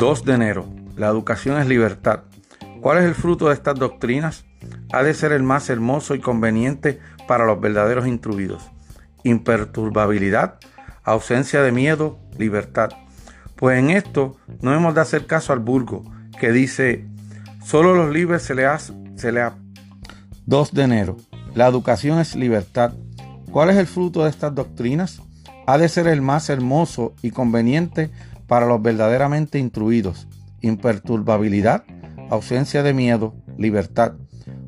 2 de enero. La educación es libertad. ¿Cuál es el fruto de estas doctrinas? Ha de ser el más hermoso y conveniente para los verdaderos instruidos. Imperturbabilidad, ausencia de miedo, libertad. Pues en esto no hemos de hacer caso al burgo, que dice, solo los libres se le. Se le 2 de enero. La educación es libertad. ¿Cuál es el fruto de estas doctrinas? Ha de ser el más hermoso y conveniente para los verdaderamente instruidos. Imperturbabilidad, ausencia de miedo, libertad.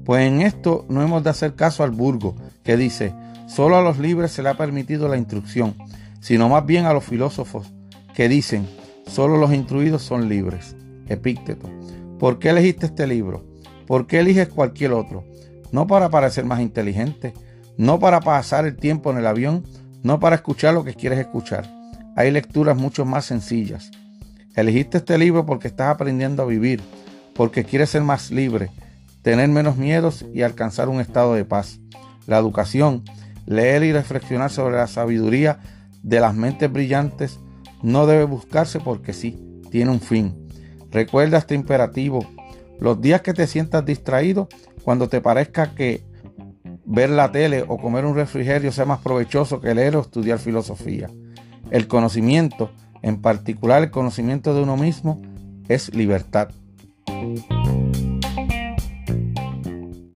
Pues en esto no hemos de hacer caso al burgo, que dice, solo a los libres se le ha permitido la instrucción, sino más bien a los filósofos, que dicen, solo los instruidos son libres. Epícteto. ¿Por qué elegiste este libro? ¿Por qué eliges cualquier otro? No para parecer más inteligente, no para pasar el tiempo en el avión, no para escuchar lo que quieres escuchar. Hay lecturas mucho más sencillas. Elegiste este libro porque estás aprendiendo a vivir, porque quieres ser más libre, tener menos miedos y alcanzar un estado de paz. La educación, leer y reflexionar sobre la sabiduría de las mentes brillantes no debe buscarse porque sí, tiene un fin. Recuerda este imperativo. Los días que te sientas distraído, cuando te parezca que ver la tele o comer un refrigerio sea más provechoso que leer o estudiar filosofía. El conocimiento, en particular el conocimiento de uno mismo, es libertad.